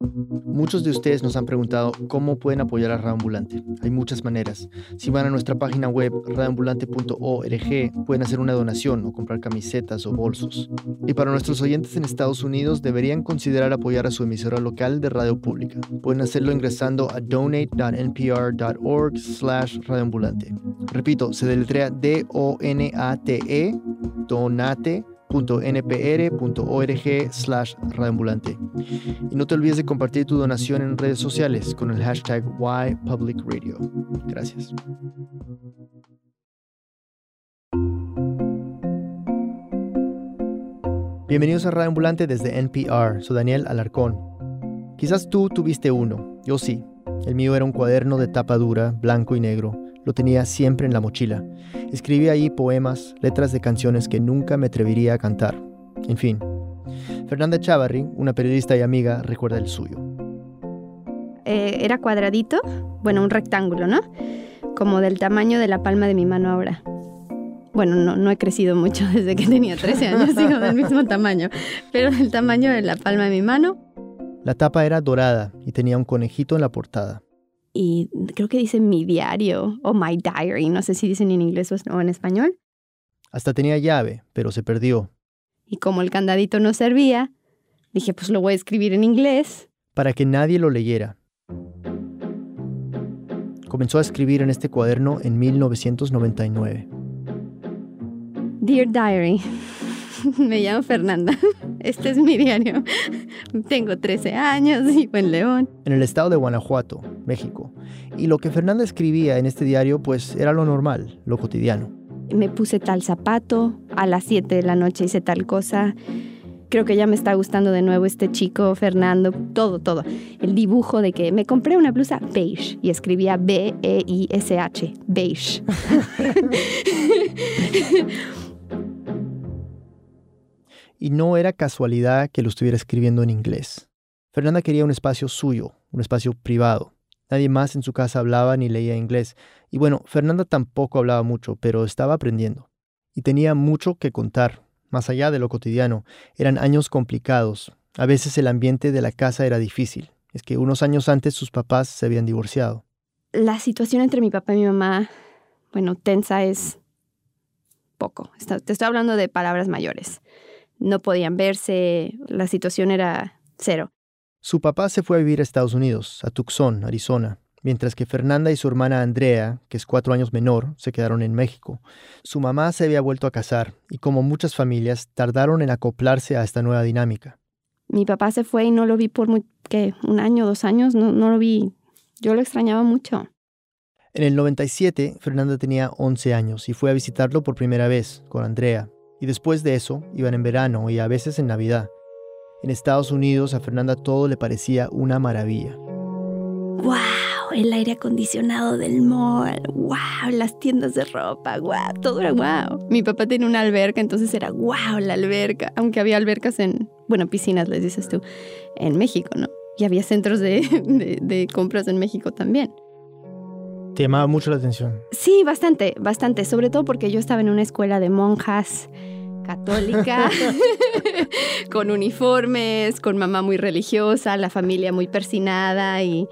Muchos de ustedes nos han preguntado cómo pueden apoyar a Radioambulante. Hay muchas maneras. Si van a nuestra página web radioambulante.org pueden hacer una donación o comprar camisetas o bolsos. Y para nuestros oyentes en Estados Unidos deberían considerar apoyar a su emisora local de radio pública. Pueden hacerlo ingresando a donate.npr.org slash radioambulante. Repito, se deletrea D-O-N-A-T-E, donate npr.org slash radioambulante. Y no te olvides de compartir tu donación en redes sociales con el hashtag YPublicRadio. Gracias. Bienvenidos a Radio desde NPR. Soy Daniel Alarcón. Quizás tú tuviste uno, yo sí. El mío era un cuaderno de tapa dura, blanco y negro lo tenía siempre en la mochila. Escribía ahí poemas, letras de canciones que nunca me atrevería a cantar. En fin. Fernanda Chavarri, una periodista y amiga, recuerda el suyo. Eh, era cuadradito, bueno, un rectángulo, ¿no? Como del tamaño de la palma de mi mano ahora. Bueno, no, no he crecido mucho desde que tenía 13 años, sigo del mismo tamaño, pero del tamaño de la palma de mi mano. La tapa era dorada y tenía un conejito en la portada y creo que dice mi diario o my diary, no sé si dicen en inglés o en español. Hasta tenía llave, pero se perdió. Y como el candadito no servía, dije, pues lo voy a escribir en inglés. Para que nadie lo leyera. Comenzó a escribir en este cuaderno en 1999. Dear Diary, me llamo Fernanda. Este es mi diario. Tengo 13 años, vivo en León. En el estado de Guanajuato, México. Y lo que Fernanda escribía en este diario, pues era lo normal, lo cotidiano. Me puse tal zapato, a las 7 de la noche hice tal cosa. Creo que ya me está gustando de nuevo este chico, Fernando, todo, todo. El dibujo de que me compré una blusa beige y escribía B-E-I-S-H, beige. Y no era casualidad que lo estuviera escribiendo en inglés. Fernanda quería un espacio suyo, un espacio privado. Nadie más en su casa hablaba ni leía inglés. Y bueno, Fernanda tampoco hablaba mucho, pero estaba aprendiendo. Y tenía mucho que contar, más allá de lo cotidiano. Eran años complicados. A veces el ambiente de la casa era difícil. Es que unos años antes sus papás se habían divorciado. La situación entre mi papá y mi mamá, bueno, tensa es poco. Te estoy hablando de palabras mayores no podían verse, la situación era cero. Su papá se fue a vivir a Estados Unidos, a Tucson, Arizona, mientras que Fernanda y su hermana Andrea, que es cuatro años menor, se quedaron en México. Su mamá se había vuelto a casar y como muchas familias tardaron en acoplarse a esta nueva dinámica. Mi papá se fue y no lo vi por ¿qué? un año, dos años, no, no lo vi. Yo lo extrañaba mucho. En el 97, Fernanda tenía 11 años y fue a visitarlo por primera vez con Andrea, y después de eso, iban en verano y a veces en Navidad. En Estados Unidos a Fernanda todo le parecía una maravilla. ¡Wow! El aire acondicionado del mall. ¡Wow! Las tiendas de ropa. ¡Wow! Todo era wow. Mi papá tenía una alberca, entonces era ¡wow! La alberca. Aunque había albercas en, bueno, piscinas, les dices tú, en México, ¿no? Y había centros de, de, de compras en México también. ¿Te llamaba mucho la atención? Sí, bastante, bastante. Sobre todo porque yo estaba en una escuela de monjas católica, con uniformes, con mamá muy religiosa, la familia muy persinada y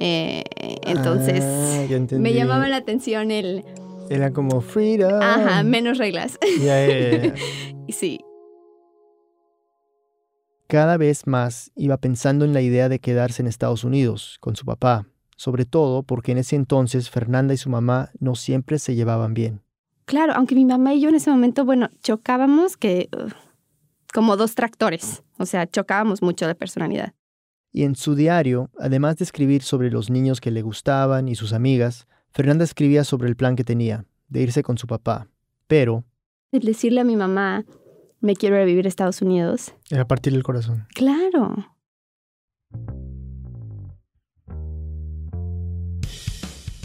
eh, entonces ah, me llamaba la atención el... Era como freedom. Ajá, menos reglas. Ya, sí. Cada vez más iba pensando en la idea de quedarse en Estados Unidos con su papá, sobre todo porque en ese entonces Fernanda y su mamá no siempre se llevaban bien. Claro, aunque mi mamá y yo en ese momento, bueno, chocábamos que como dos tractores, o sea, chocábamos mucho de personalidad. Y en su diario, además de escribir sobre los niños que le gustaban y sus amigas, Fernanda escribía sobre el plan que tenía, de irse con su papá. Pero... El decirle a mi mamá, me quiero ir a vivir a Estados Unidos. Era partir el corazón. Claro.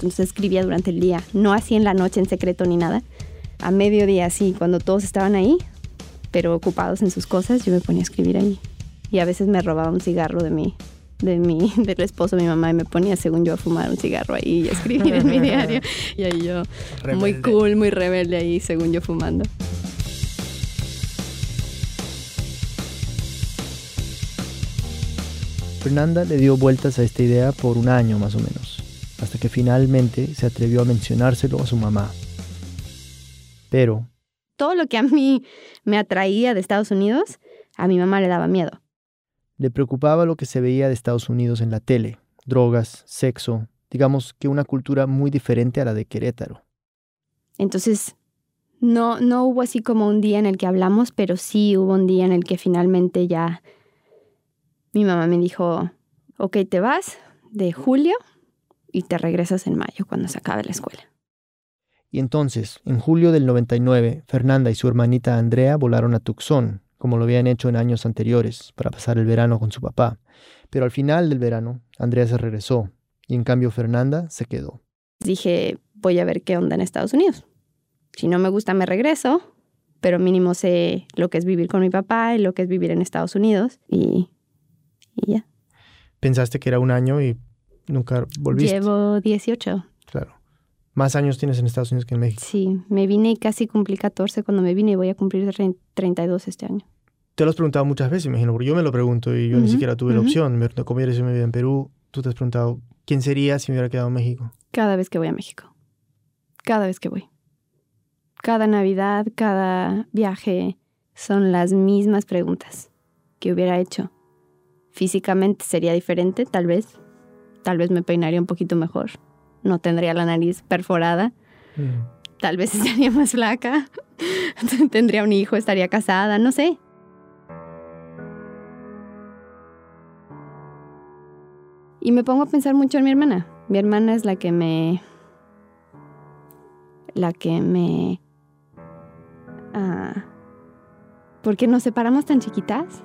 Entonces escribía durante el día, no así en la noche en secreto ni nada. A mediodía sí, cuando todos estaban ahí, pero ocupados en sus cosas, yo me ponía a escribir ahí. Y a veces me robaba un cigarro de mí, de mi, del esposo de mi mamá y me ponía, según yo, a fumar un cigarro ahí y a escribir en mi diario. Y ahí yo, muy cool, muy rebelde ahí, según yo, fumando. Fernanda le dio vueltas a esta idea por un año más o menos, hasta que finalmente se atrevió a mencionárselo a su mamá. Pero... Todo lo que a mí me atraía de Estados Unidos, a mi mamá le daba miedo. Le preocupaba lo que se veía de Estados Unidos en la tele, drogas, sexo, digamos que una cultura muy diferente a la de Querétaro. Entonces, no, no hubo así como un día en el que hablamos, pero sí hubo un día en el que finalmente ya mi mamá me dijo, ok, te vas de julio y te regresas en mayo cuando se acabe la escuela. Y entonces, en julio del 99, Fernanda y su hermanita Andrea volaron a Tucson, como lo habían hecho en años anteriores, para pasar el verano con su papá. Pero al final del verano, Andrea se regresó y en cambio Fernanda se quedó. Dije, voy a ver qué onda en Estados Unidos. Si no me gusta, me regreso, pero mínimo sé lo que es vivir con mi papá y lo que es vivir en Estados Unidos y y ya. Pensaste que era un año y nunca volviste. Llevo 18. Claro. Más años tienes en Estados Unidos que en México. Sí, me vine y casi cumplí 14 cuando me vine y voy a cumplir 32 este año. Te lo has preguntado muchas veces, imagino, porque yo me lo pregunto y yo ni siquiera tuve la opción. Me pregunto cómo eres me vivo en Perú. Tú te has preguntado, ¿quién sería si me hubiera quedado en México? Cada vez que voy a México. Cada vez que voy. Cada Navidad, cada viaje, son las mismas preguntas que hubiera hecho Físicamente sería diferente, tal vez. Tal vez me peinaría un poquito mejor. No tendría la nariz perforada. Mm. Tal vez estaría más flaca. tendría un hijo, estaría casada, no sé. Y me pongo a pensar mucho en mi hermana. Mi hermana es la que me... La que me... Ah, ¿Por qué nos separamos tan chiquitas?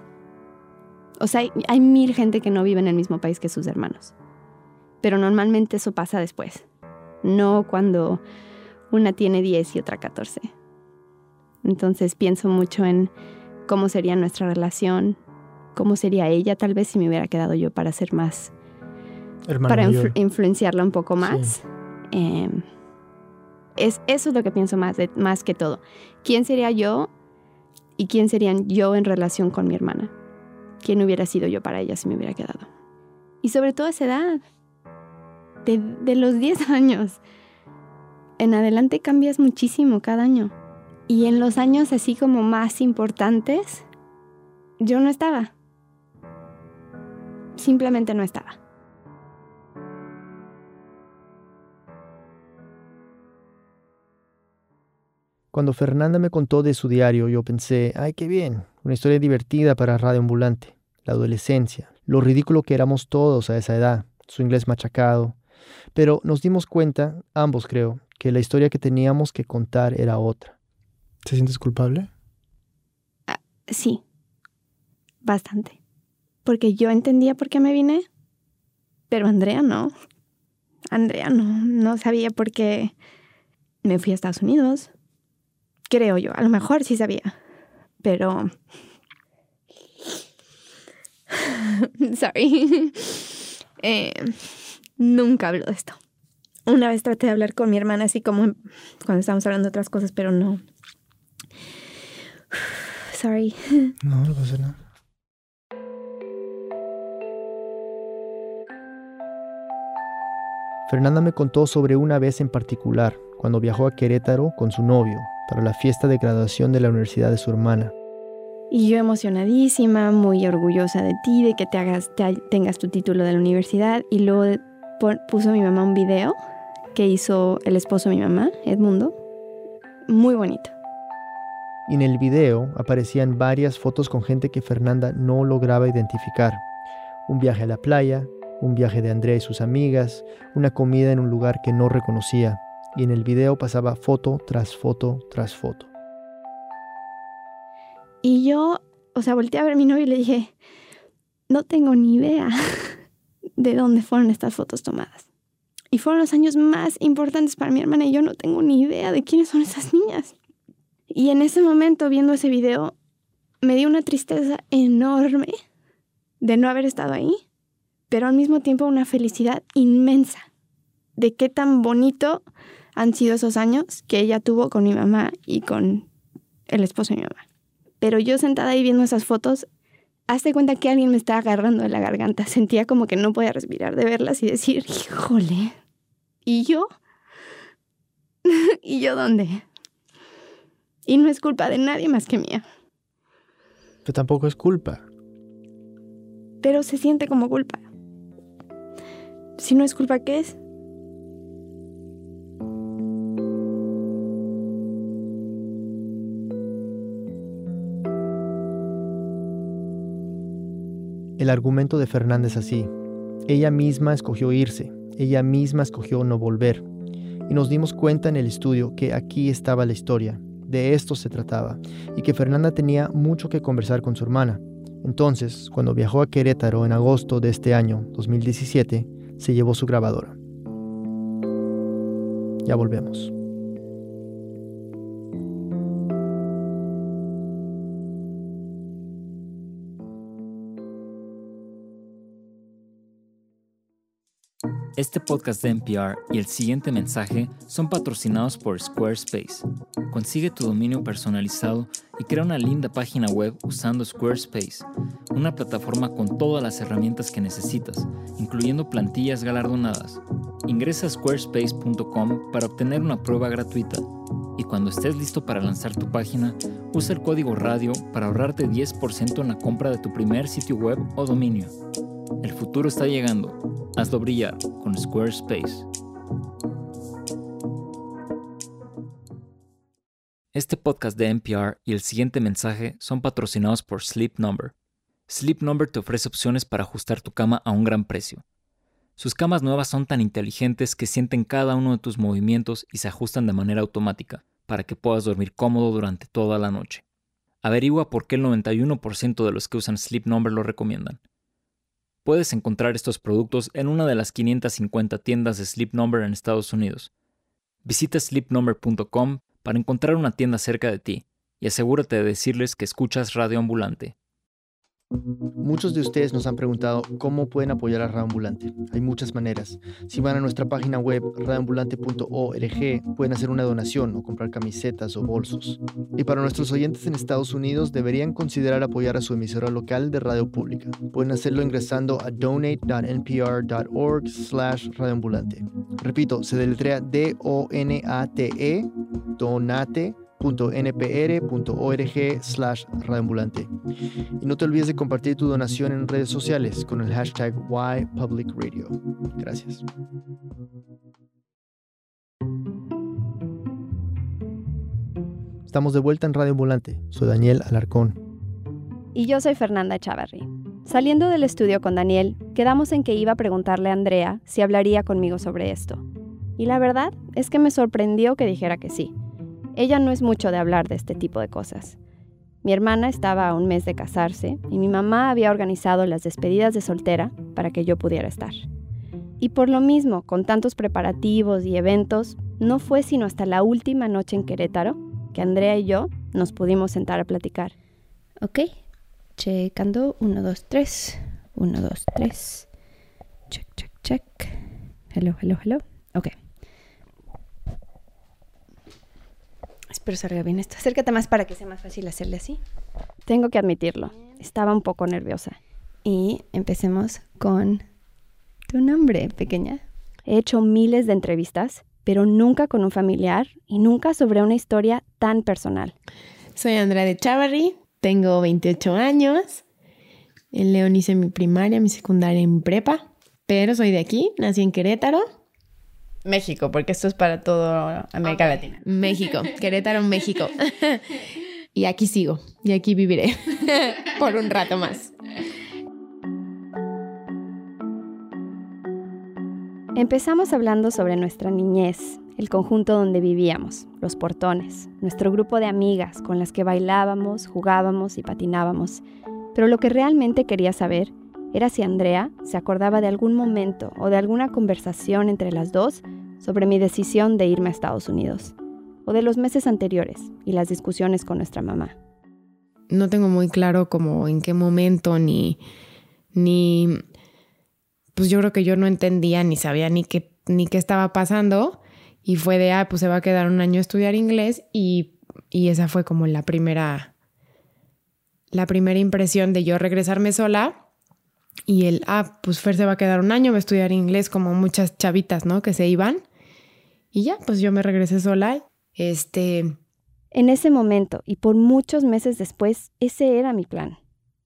O sea, hay, mil gente que no vive en el mismo país que sus hermanos. Pero normalmente eso pasa después. No cuando una tiene 10 y otra 14. Entonces pienso mucho en cómo sería nuestra relación, cómo sería ella tal vez si me hubiera quedado yo para ser más, para influenciarla un poco más. Em, es, eso es lo que pienso más, más que todo. ¿Quién sería yo y quién serían yo en relación con mi hermana? quién hubiera sido yo para ella si me hubiera quedado. Y sobre todo esa edad, de, los 10 años, en adelante cambias muchísimo cada año. Y en los años así como más importantes, yo no estaba. Simplemente no estaba. Cuando Fernanda me contó de su diario, yo pensé, ay, qué bien, una historia divertida para Radio Ambulante, la adolescencia, lo ridículo que éramos todos a esa edad, su inglés machacado. Pero nos dimos cuenta, ambos creo, que la historia que teníamos que contar era otra. ¿Te sientes culpable? Ah, sí, bastante. Porque yo entendía por qué me vine, pero Andrea no. Andrea no, no sabía por qué me fui a Estados Unidos. Creo yo, a lo mejor sí sabía, pero... Sorry. Eh, nunca hablo de esto. Una vez traté de hablar con mi hermana así como cuando estábamos hablando de otras cosas, pero no. Sorry. No, no pasa nada. Fernanda me contó sobre una vez en particular, cuando viajó a Querétaro con su novio, para la fiesta de graduación de la universidad de su hermana. Y yo emocionadísima, muy orgullosa de ti, de que te hagas, tengas tu título de la universidad. Y luego puso mi mamá un video que hizo el esposo de mi mamá, Edmundo. Muy bonito. Y en el video aparecían varias fotos con gente que Fernanda no lograba identificar. Un viaje a la playa, un viaje de Andrea y sus amigas, una comida en un lugar que no reconocía y en el video pasaba foto tras foto tras foto. Y yo, o sea, volteé a ver a mi novio y le dije, no tengo ni idea de dónde fueron estas fotos tomadas. Y fueron los años más importantes para mi hermana y yo no tengo ni idea de quiénes son esas niñas. Y en ese momento, viendo ese video, me dio una tristeza enorme de no haber estado ahí, pero al mismo tiempo una felicidad inmensa de qué tan bonito han sido esos años que ella tuvo con mi mamá y con el esposo de mi mamá. Pero yo sentada ahí viendo esas fotos, Hazte cuenta que alguien me estaba agarrando de la garganta. Sentía como que no podía respirar de verlas y decir, híjole. ¿Y yo? ¿Y yo dónde? Y no es culpa de nadie más que mía. Pero tampoco es culpa. Pero se siente como culpa. Si no es culpa, ¿qué es? El argumento de Fernández así. Ella misma escogió irse, ella misma escogió no volver. Y nos dimos cuenta en el estudio que aquí estaba la historia, de esto se trataba, y que Fernanda tenía mucho que conversar con su hermana. Entonces, cuando viajó a Querétaro en agosto de este año, 2017, se llevó su grabadora. Ya volvemos. Este podcast de NPR y el siguiente mensaje son patrocinados por Squarespace. Consigue tu dominio personalizado y crea una linda página web usando Squarespace, una plataforma con todas las herramientas que necesitas, incluyendo plantillas galardonadas. Ingresa a squarespace.com para obtener una prueba gratuita y cuando estés listo para lanzar tu página, usa el código radio para ahorrarte 10% en la compra de tu primer sitio web o dominio. El futuro está llegando. Hazlo brillar con Squarespace. Este podcast de NPR y el siguiente mensaje son patrocinados por Sleep Number. Sleep Number te ofrece opciones para ajustar tu cama a un gran precio. Sus camas nuevas son tan inteligentes que sienten cada uno de tus movimientos y se ajustan de manera automática para que puedas dormir cómodo durante toda la noche. Averigua por qué el 91% de los que usan Sleep Number lo recomiendan. Puedes encontrar estos productos en una de las 550 tiendas de Sleep Number en Estados Unidos. Visita sleepnumber.com para encontrar una tienda cerca de ti y asegúrate de decirles que escuchas Radio Ambulante. Muchos de ustedes nos han preguntado cómo pueden apoyar a Radioambulante. Hay muchas maneras. Si van a nuestra página web radioambulante.org pueden hacer una donación o comprar camisetas o bolsos. Y para nuestros oyentes en Estados Unidos deberían considerar apoyar a su emisora local de radio pública. Pueden hacerlo ingresando a donate.npr.org slash radioambulante. Repito, se deletrea D-O-N-A-T-E, donate npr.org slash radioambulante. Y no te olvides de compartir tu donación en redes sociales con el hashtag YPublicRadio. Gracias. Estamos de vuelta en Radio Ambulante. Soy Daniel Alarcón. Y yo soy Fernanda Chavarri. Saliendo del estudio con Daniel, quedamos en que iba a preguntarle a Andrea si hablaría conmigo sobre esto. Y la verdad es que me sorprendió que dijera que sí. Ella no es mucho de hablar de este tipo de cosas. Mi hermana estaba a un mes de casarse y mi mamá había organizado las despedidas de soltera para que yo pudiera estar. Y por lo mismo, con tantos preparativos y eventos, no fue sino hasta la última noche en Querétaro que Andrea y yo nos pudimos sentar a platicar. Ok, checando, 1, 2, 3, 1, 2, 3, check, check, check. Hello, hello, hello. Ok. Espero salga bien esto. Acércate más para que sea más fácil hacerle así. Tengo que admitirlo. Estaba un poco nerviosa. Y empecemos con tu nombre, pequeña. He hecho miles de entrevistas, pero nunca con un familiar y nunca sobre una historia tan personal. Soy Andrea de Chavarri, tengo 28 años. En León hice mi primaria, mi secundaria en prepa, pero soy de aquí, nací en Querétaro México, porque esto es para todo América Latina. México, Querétaro, México. y aquí sigo, y aquí viviré por un rato más. Empezamos hablando sobre nuestra niñez, el conjunto donde vivíamos, los portones, nuestro grupo de amigas con las que bailábamos, jugábamos y patinábamos. Pero lo que realmente quería saber era si Andrea se acordaba de algún momento o de alguna conversación entre las dos sobre mi decisión de irme a Estados Unidos, o de los meses anteriores y las discusiones con nuestra mamá. No tengo muy claro como en qué momento ni ni pues yo creo que yo no entendía ni sabía ni qué ni qué estaba pasando y fue de ah pues se va a quedar un año a estudiar inglés y y esa fue como la primera la primera impresión de yo regresarme sola y el, ah, pues Fer se va a quedar un año, va a estudiar inglés como muchas chavitas, ¿no? Que se iban. Pues yo me regresé sola. Este... En ese momento y por muchos meses después, ese era mi plan,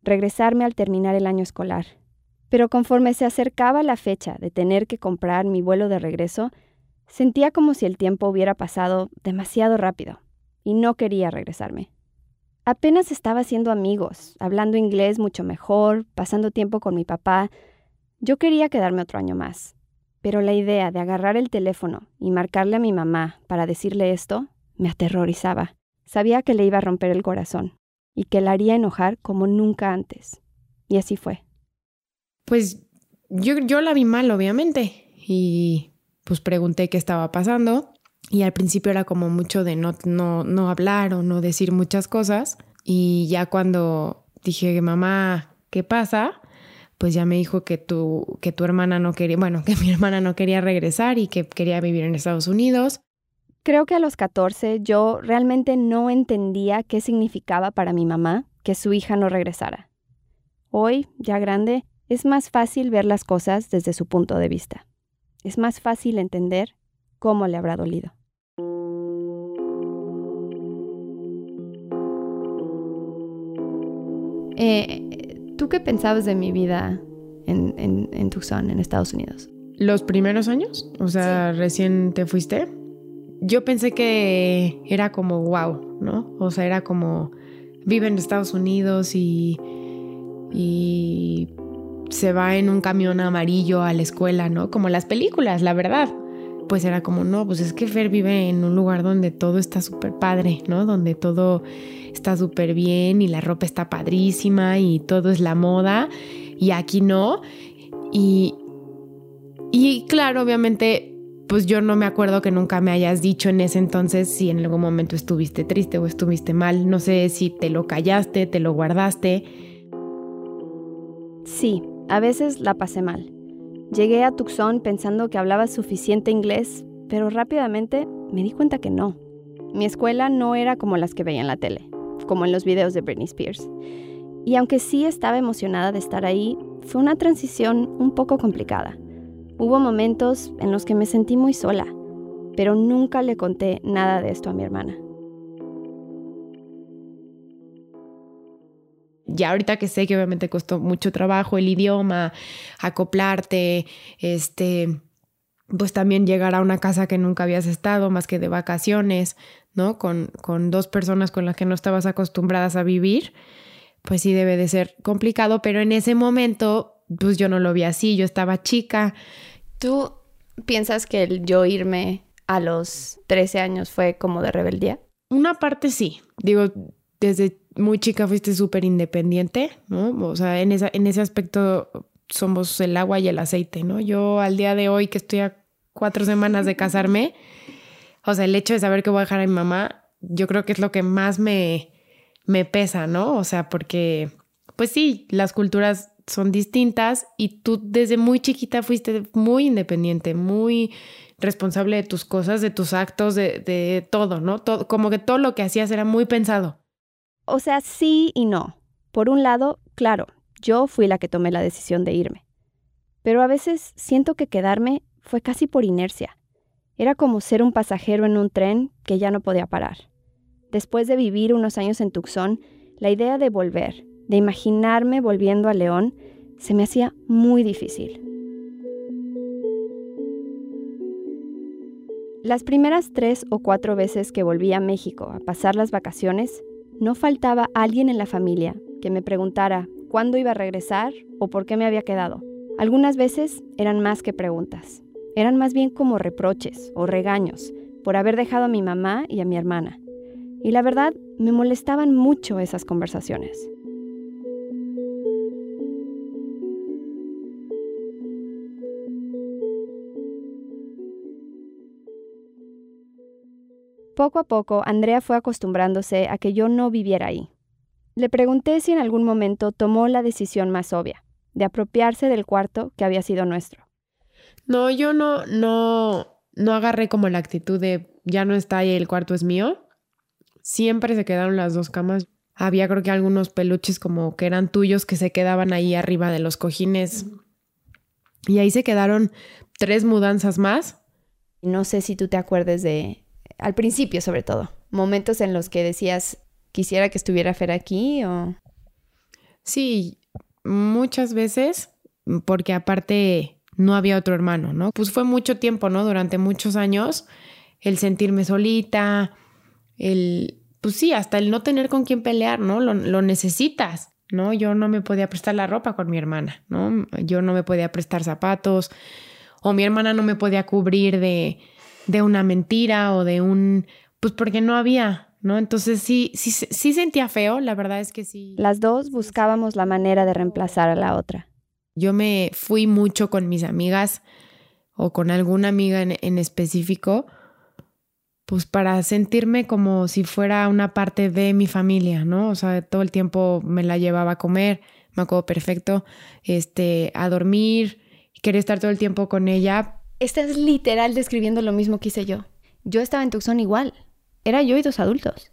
regresarme al terminar el año escolar. Pero conforme se acercaba la fecha de tener que comprar mi vuelo de regreso, sentía como si el tiempo hubiera pasado demasiado rápido y no quería regresarme. Apenas estaba haciendo amigos, hablando inglés mucho mejor, pasando tiempo con mi papá. Yo quería quedarme otro año más. Pero la idea de agarrar el teléfono y marcarle a mi mamá para decirle esto me aterrorizaba. Sabía que le iba a romper el corazón y que la haría enojar como nunca antes. Y así fue. Pues yo, la vi mal, obviamente, y pues pregunté qué estaba pasando y al principio era como mucho de no, no, no hablar o no decir muchas cosas. Y ya cuando dije, mamá, ¿qué pasa? Pues ya me dijo que tu, que tu hermana no quería, bueno, que mi hermana no quería regresar y que quería vivir en Estados Unidos. Creo que a los 14 yo realmente no entendía qué significaba para mi mamá que su hija no regresara. Hoy, ya grande, es más fácil ver las cosas desde su punto de vista. Es más fácil entender cómo le habrá dolido. Eh, ¿Tú qué pensabas de mi vida en, en, Tucson, en Estados Unidos? ¿Los primeros años? O sea, recién te fuiste. Yo pensé que era como wow, ¿no? O sea, era como vive en Estados Unidos y, y se va en un camión amarillo a la escuela, ¿no? Como las películas, la verdad pues era como, no, pues es que Fer vive en un lugar donde todo está súper padre, ¿no? Donde todo está súper bien y la ropa está padrísima y todo es la moda y aquí no. Y, y claro, obviamente, pues yo no me acuerdo que nunca me hayas dicho en ese entonces si en algún momento estuviste triste o estuviste mal. No sé si te lo callaste, te lo guardaste. Sí, a veces la pasé mal. Llegué a Tucson pensando que hablaba suficiente inglés, pero rápidamente me di cuenta que no. Mi escuela no era como las que veía en la tele, como en los videos de Britney Spears. Y aunque sí estaba emocionada de estar ahí, fue una transición un poco complicada. Hubo momentos en los que me sentí muy sola, pero nunca le conté nada de esto a mi hermana. Ya ahorita que sé que obviamente costó mucho trabajo el idioma, acoplarte, este, pues también llegar a una casa que nunca habías estado más que de vacaciones, ¿no? Con, con dos personas con las que no estabas acostumbradas a vivir, pues sí debe de ser complicado, pero en ese momento, pues yo no lo vi así, yo estaba chica. ¿Tú piensas que el yo irme a los 13 años fue como de rebeldía? Una parte sí, digo, desde muy chica fuiste súper independiente, ¿no? O sea, en, esa, en ese aspecto somos el agua y el aceite, ¿no? Yo al día de hoy que estoy a cuatro semanas de casarme, o sea, el hecho de saber que voy a dejar a mi mamá, yo creo que es lo que más me, me pesa, ¿no? O sea, porque, pues sí, las culturas son distintas y tú desde muy chiquita fuiste muy independiente, muy responsable de tus cosas, de tus actos, de, de todo, ¿no? Todo, como que todo lo que hacías era muy pensado. O sea, sí y no. Por un lado, claro, yo fui la que tomé la decisión de irme. Pero a veces siento que quedarme fue casi por inercia. Era como ser un pasajero en un tren que ya no podía parar. Después de vivir unos años en Tucson, la idea de volver, de imaginarme volviendo a León, se me hacía muy difícil. Las primeras tres o cuatro veces que volví a México a pasar las vacaciones, no faltaba alguien en la familia que me preguntara cuándo iba a regresar o por qué me había quedado. Algunas veces eran más que preguntas, eran más bien como reproches o regaños por haber dejado a mi mamá y a mi hermana. Y la verdad, me molestaban mucho esas conversaciones. Poco a poco, Andrea fue acostumbrándose a que yo no viviera ahí. Le pregunté si en algún momento tomó la decisión más obvia, de apropiarse del cuarto que había sido nuestro. No, yo no, no, no agarré como la actitud de ya no está ahí, el cuarto es mío. Siempre se quedaron las dos camas. Había creo que algunos peluches como que eran tuyos que se quedaban ahí arriba de los cojines. Y ahí se quedaron tres mudanzas más. No sé si tú te acuerdes de, al principio sobre todo, momentos en los que decías, quisiera que estuviera Fer aquí o... Sí, muchas veces, porque aparte no había otro hermano, ¿no? Pues fue mucho tiempo, ¿no? Durante muchos años, el sentirme solita, el, pues sí, hasta el no tener con quién pelear, ¿no? Lo, lo, necesitas, ¿no? Yo no me podía prestar la ropa con mi hermana, ¿no? Yo no me podía prestar zapatos, o mi hermana no me podía cubrir de, de una mentira o de un, pues porque no había, ¿no? Entonces sí, sí, sí sentía feo, la verdad es que sí. Las dos buscábamos la manera de reemplazar a la otra. Yo me fui mucho con mis amigas o con alguna amiga en, en específico, pues para sentirme como si fuera una parte de mi familia, ¿no? O sea, todo el tiempo me la llevaba a comer, me acuerdo perfecto, este, a dormir, quería estar todo el tiempo con ella. Estás literal describiendo lo mismo que hice yo. Yo estaba en Tucson igual era yo y dos adultos.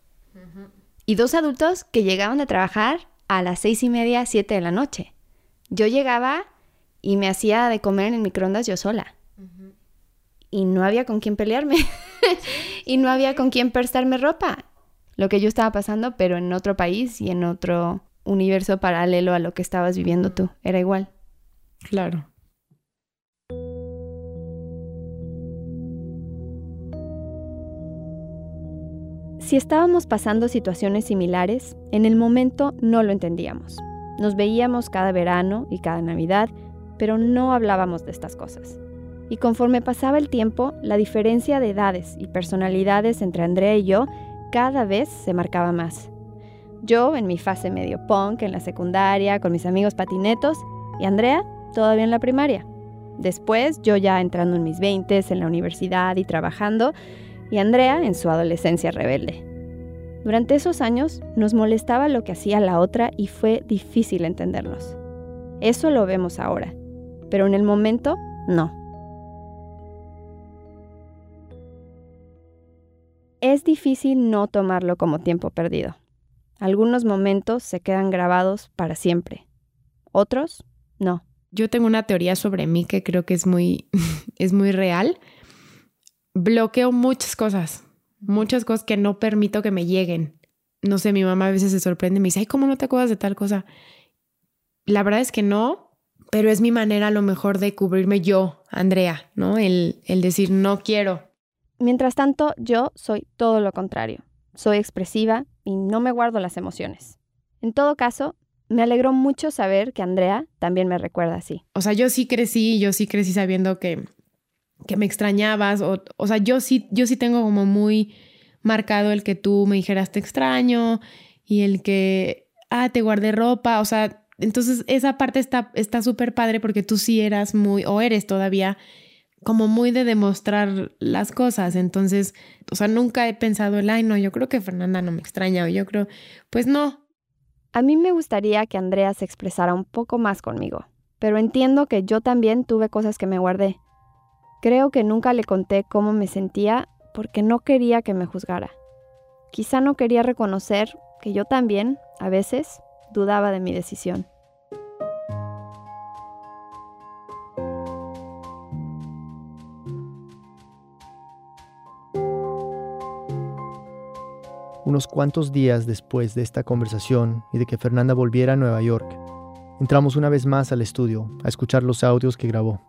Y dos adultos que llegaban a trabajar a las seis y media, siete de la noche. Yo llegaba y me hacía de comer en el microondas yo sola. Y no había con quién pelearme. y no había con quién prestarme ropa. Lo que yo estaba pasando, pero en otro país y en otro universo paralelo a lo que estabas viviendo tú. Era igual. Claro. Si estábamos pasando situaciones similares, en el momento no lo entendíamos. Nos veíamos cada verano y cada Navidad, pero no hablábamos de estas cosas. Y conforme pasaba el tiempo, la diferencia de edades y personalidades entre Andrea y yo cada vez se marcaba más. Yo en mi fase medio punk en la secundaria con mis amigos patinetos y Andrea todavía en la primaria. Después yo ya entrando en mis 20 en la universidad y trabajando, y Andrea en su adolescencia rebelde. Durante esos años nos molestaba lo que hacía la otra y fue difícil entendernos. Eso lo vemos ahora, pero en el momento no. Es difícil no tomarlo como tiempo perdido. Algunos momentos se quedan grabados para siempre, otros no. Yo tengo una teoría sobre mí que creo que es muy, es muy real bloqueo muchas cosas, muchas cosas que no permito que me lleguen. No sé, mi mamá a veces se sorprende y me dice, ay, ¿cómo no te acuerdas de tal cosa? La verdad es que no, pero es mi manera a lo mejor de cubrirme yo, Andrea, ¿no? El, el decir, no quiero. Mientras tanto, yo soy todo lo contrario. Soy expresiva y no me guardo las emociones. En todo caso, me alegró mucho saber que Andrea también me recuerda así. O sea, yo sí crecí, yo sí crecí sabiendo que que me extrañabas, o, o sea, yo sí, yo sí tengo como muy marcado el que tú me dijeras te extraño y el que, ah, te guardé ropa, o sea, entonces esa parte está súper padre porque tú sí eras muy, o eres todavía como muy de demostrar las cosas, entonces, o sea, nunca he pensado el, ay, no, yo creo que Fernanda no me extraña, o yo creo, pues no. A mí me gustaría que Andrea se expresara un poco más conmigo, pero entiendo que yo también tuve cosas que me guardé Creo que nunca le conté cómo me sentía porque no quería que me juzgara. Quizá no quería reconocer que yo también, a veces, dudaba de mi decisión. Unos cuantos días después de esta conversación y de que Fernanda volviera a Nueva York, entramos una vez más al estudio a escuchar los audios que grabó.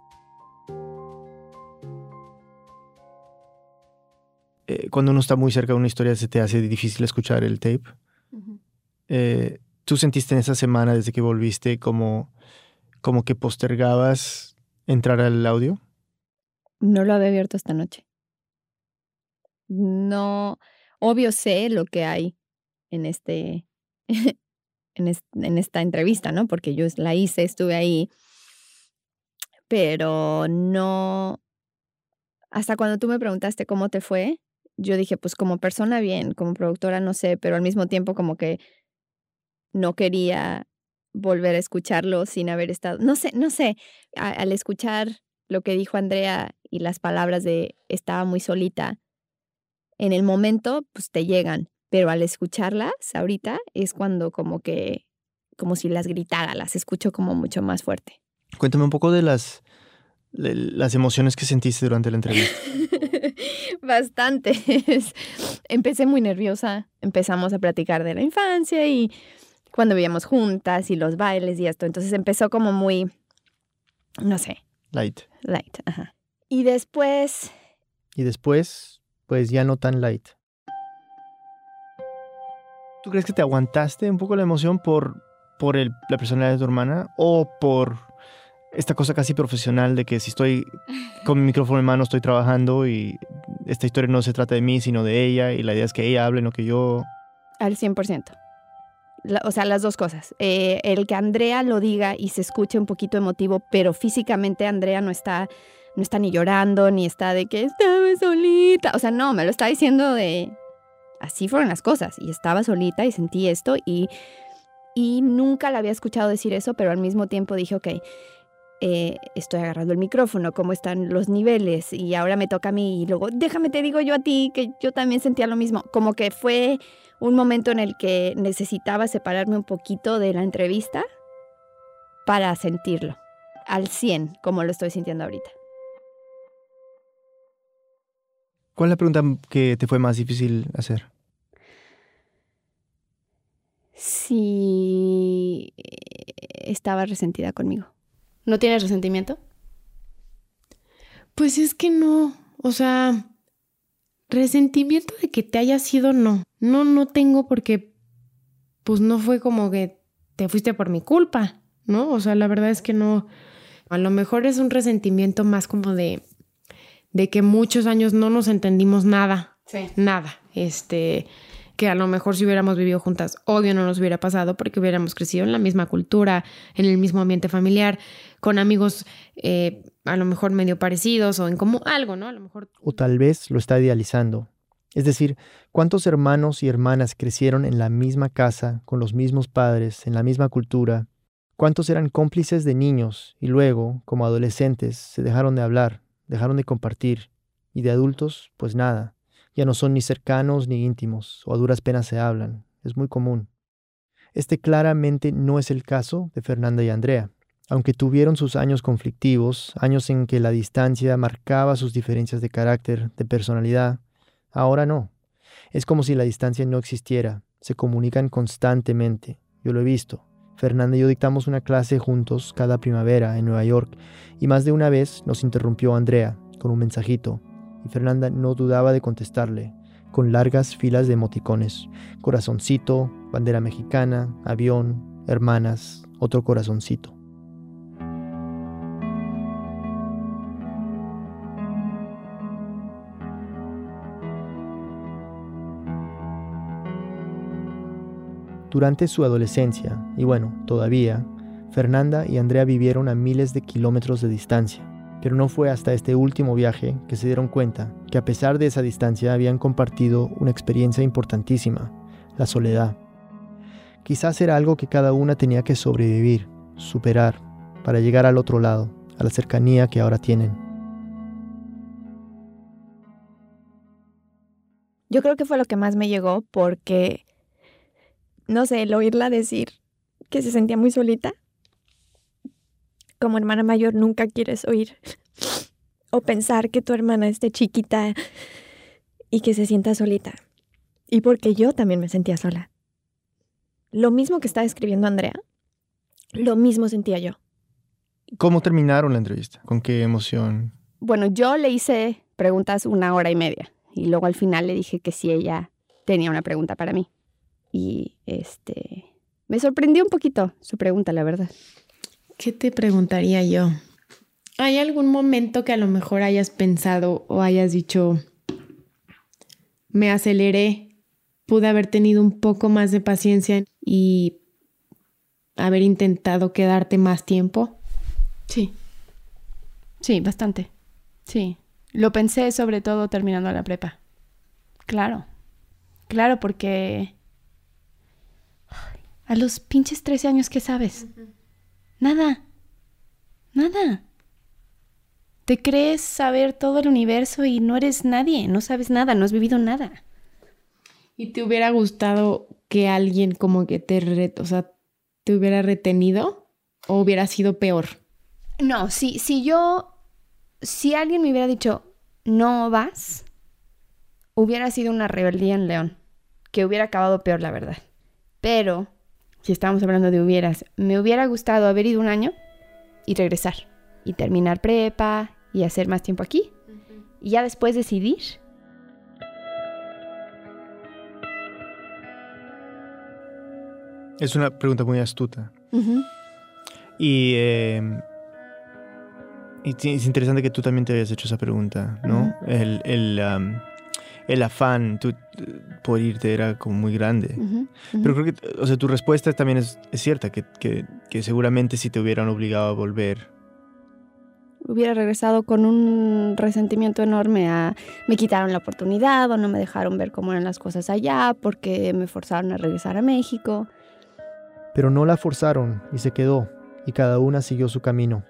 Eh, cuando uno está muy cerca de una historia se te hace difícil escuchar el tape. Eh, ¿Tú sentiste en esa semana desde que volviste como, como que postergabas entrar al audio? No lo había abierto esta noche. No, obvio sé lo que hay en este, en, en esta entrevista, ¿no? Porque yo la hice, estuve ahí, pero no, hasta cuando tú me preguntaste cómo te fue, yo dije, pues como persona bien, como productora no sé, pero al mismo tiempo como que no quería volver a escucharlo sin haber estado, no sé, no sé, al escuchar lo que dijo Andrea y las palabras de estaba muy solita, en el momento pues te llegan, pero al escucharlas ahorita es cuando como que, como si las gritara, las escucho como mucho más fuerte. Cuéntame un poco de las, de las emociones que sentiste durante la entrevista. Bastantes. Empecé muy nerviosa, empezamos a platicar de la infancia y cuando vivíamos juntas y los bailes y esto, entonces empezó como muy, no sé, Light. light. Ajá. Y después Y después, pues ya no tan light. ¿Tú crees que te aguantaste un poco la emoción por, por el- la personalidad de tu hermana o por esta cosa casi profesional de que si estoy con mi micrófono en mano estoy trabajando y esta historia no se trata de mí sino de ella y la idea es que ella hable, no que yo... Al 100%. La- o sea, las dos cosas. Eh, el que Andrea lo diga y se escuche un poquito emotivo, pero físicamente Andrea no está, no está ni llorando, ni está de que estaba solita. O sea, no, me lo está diciendo de... Así fueron las cosas. Y estaba solita y sentí esto y, y nunca la había escuchado decir eso, pero al mismo tiempo dije, ok, eh, estoy agarrando el micrófono, cómo están los niveles y ahora me toca a mí y luego déjame te digo yo a ti que yo también sentía lo mismo. Como que fue un momento en el que necesitaba separarme un poquito de la entrevista para sentirlo al 100, como lo estoy sintiendo ahorita. ¿Cuál es la pregunta que te fue más difícil hacer? Si estaba resentida conmigo. ¿No tienes resentimiento? Pues es que no, o sea, resentimiento de que te haya sido no. No, no tengo porque pues no fue como que te fuiste por mi culpa, ¿no? O sea, la verdad es que no. A lo mejor es un resentimiento más como de de que muchos años no nos entendimos nada, Sí. nada. Este, que a lo mejor si hubiéramos vivido juntas, obvio no nos hubiera pasado porque hubiéramos crecido en la misma cultura, en el mismo ambiente familiar, con amigos eh, a lo mejor medio parecidos o en como algo, ¿no? A lo mejor O tal vez lo está idealizando. Es decir, ¿cuántos hermanos y hermanas crecieron en la misma casa, con los mismos padres, en la misma cultura? ¿Cuántos eran cómplices de niños y luego, como adolescentes, se dejaron de hablar, dejaron de compartir? Y de adultos, pues nada. Ya no son ni cercanos ni íntimos, o a duras penas se hablan. Es muy común. Este claramente no es el caso de Fernanda y Andrea. Aunque tuvieron sus años conflictivos, años en que la distancia marcaba sus diferencias de carácter, de personalidad, ahora no. Es como si la distancia no existiera. Se comunican constantemente. Yo lo he visto. Fernanda y yo dictamos una clase juntos cada primavera en Nueva York y más de una vez nos interrumpió Andrea con un mensajito y Fernanda no dudaba de contestarle con largas filas de emoticones. Corazoncito, bandera mexicana, avión, hermanas, otro corazoncito. Durante su adolescencia, y bueno, todavía, Fernanda y Andrea vivieron a miles de kilómetros de distancia, pero no fue hasta este último viaje que se dieron cuenta que a pesar de esa distancia habían compartido una experiencia importantísima, la soledad. Quizás era algo que cada una tenía que sobrevivir, superar, para llegar al otro lado, a la cercanía que ahora tienen. Yo creo que fue lo que más me llegó porque, no sé, el oírla decir que se sentía muy solita. Como hermana mayor nunca quieres oír o pensar que tu hermana esté chiquita y que se sienta solita. Y porque yo también me sentía sola. Lo mismo que está escribiendo Andrea, lo mismo sentía yo. ¿Cómo terminaron la entrevista? ¿Con qué emoción? Bueno, yo le hice preguntas una hora y media y luego al final le dije que si ella tenía una pregunta para mí. Y este me sorprendió un poquito su pregunta, la verdad. ¿Qué te preguntaría yo? ¿Hay algún momento que a lo mejor hayas pensado o hayas dicho, me aceleré, pude haber tenido un poco más de paciencia y haber intentado quedarte más tiempo? Sí. Sí, bastante. Sí. Lo pensé sobre todo terminando la prepa. Claro. Claro, porque... A los pinches 13 años, ¿qué sabes? Nada. Nada. Te crees saber todo el universo y no eres nadie, no sabes nada, no has vivido nada. ¿Y te hubiera gustado que alguien como que te, re- o sea, te hubiera retenido o hubiera sido peor? No, si, si yo, si alguien me hubiera dicho, no vas, hubiera sido una rebeldía en León, que hubiera acabado peor, la verdad. Pero, si estamos hablando de hubieras, me hubiera gustado haber ido un año y regresar, y terminar prepa, y hacer más tiempo aquí, y ya después decidir. Es una pregunta muy astuta. Y, eh, y es interesante que tú también te hayas hecho esa pregunta, ¿no? El, el afán tú, por irte era como muy grande. Pero creo que, o sea, tu respuesta también es, es cierta, que, que, que seguramente si te hubieran obligado a volver, hubiera regresado con un resentimiento enorme a me quitaron la oportunidad o no me dejaron ver cómo eran las cosas allá porque me forzaron a regresar a México. pero no la forzaron y se quedó, y cada una siguió su camino.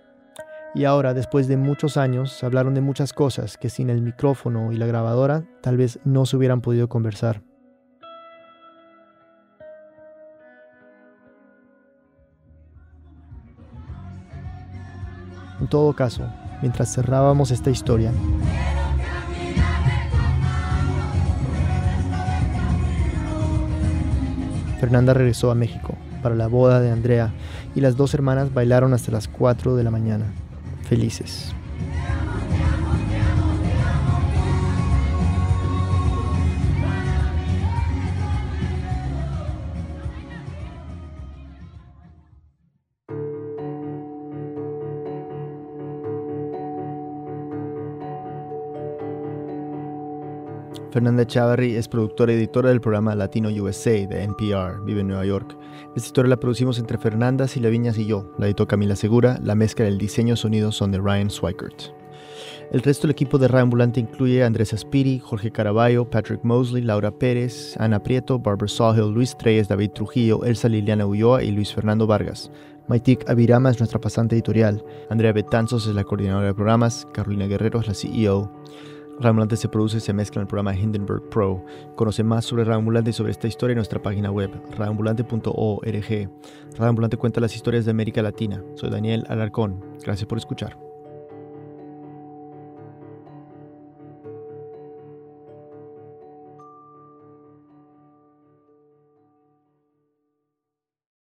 Y ahora, después de muchos años, hablaron de muchas cosas que sin el micrófono y la grabadora tal vez no se hubieran podido conversar. En todo caso, mientras cerrábamos esta historia, Fernanda regresó a México para la boda de Andrea y las dos hermanas bailaron hasta las 4 de la mañana, felices. Fernanda Chavarri es productora y editora del programa Latino USA de NPR, vive en Nueva York. Esta historia la producimos entre Fernanda Viñas y yo, la editó Camila Segura, la mezcla del diseño sonido son de Ryan Swikert. El resto del equipo de Radio Ambulante incluye a Andrés Aspiri, Jorge Caraballo, Patrick Mosley, Laura Pérez, Ana Prieto, Barbara Sawhill, Luis Treyes, David Trujillo, Elsa Liliana Ulloa y Luis Fernando Vargas. Maitik Avirama es nuestra pasante editorial. Andrea Betanzos es la coordinadora de programas. Carolina Guerrero es la CEO. Ramulante se produce y se mezcla en el programa Hindenburg Pro. Conoce más sobre Ramulante y sobre esta historia en nuestra página web, radioambulante.org. Radioambulante cuenta las historias de América Latina. Soy Daniel Alarcón. Gracias por escuchar.